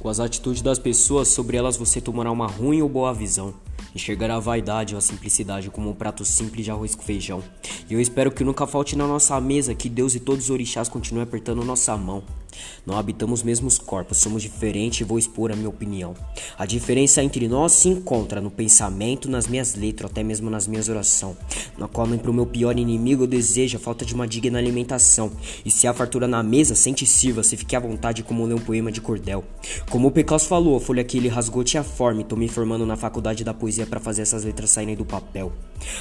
Com as atitudes das pessoas, sobre elas você tomará uma ruim ou boa visão. Enxergará a vaidade ou a simplicidade como um prato simples de arroz com feijão. E eu espero que nunca falte na nossa mesa que Deus e todos os orixás continuem apertando nossa mão. Não habitamos os mesmos corpos, somos diferentes e vou expor a minha opinião. A diferença entre nós se encontra no pensamento, nas minhas letras, até mesmo nas minhas orações. Na nem pro meu pior inimigo eu desejo a falta de uma digna alimentação. E se há fartura na mesa, sente sirva, se fique à vontade como ler um poema de cordel. Como o Pecaus falou, a folha que ele rasgou tinha forma e tô me formando na faculdade da poesia para fazer essas letras saírem do papel.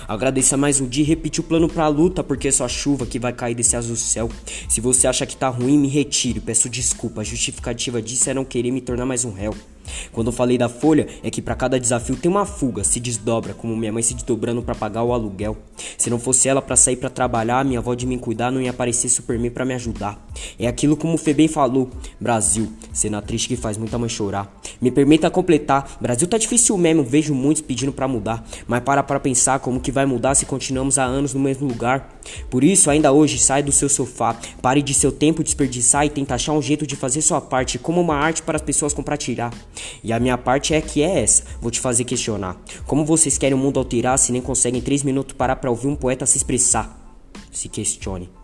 Agradeça mais um dia e repite o plano pra luta, porque é só chuva que vai cair desse azul céu. Se você acha que tá ruim, me retire, peço desculpa. A justificativa disso é não querer me tornar mais um réu. Quando eu falei da folha, é que para cada desafio tem uma fuga, se desdobra, como minha mãe se desdobrando para pagar o aluguel. Se não fosse ela para sair para trabalhar, minha avó de me cuidar não ia aparecer Superman para me ajudar. É aquilo como o Febem falou, Brasil, cena triste que faz muita mãe chorar. Me permita completar, Brasil tá difícil mesmo, vejo muitos pedindo para mudar, mas para para pensar como que vai mudar se continuamos há anos no mesmo lugar. Por isso, ainda hoje, sai do seu sofá, pare de seu tempo desperdiçar e tenta achar um jeito de fazer sua parte como uma arte para as pessoas compartilhar. E a minha parte é que é essa, vou te fazer questionar. Como vocês querem o mundo alterar se nem conseguem 3 minutos parar para ouvir um poeta se expressar? Se questione.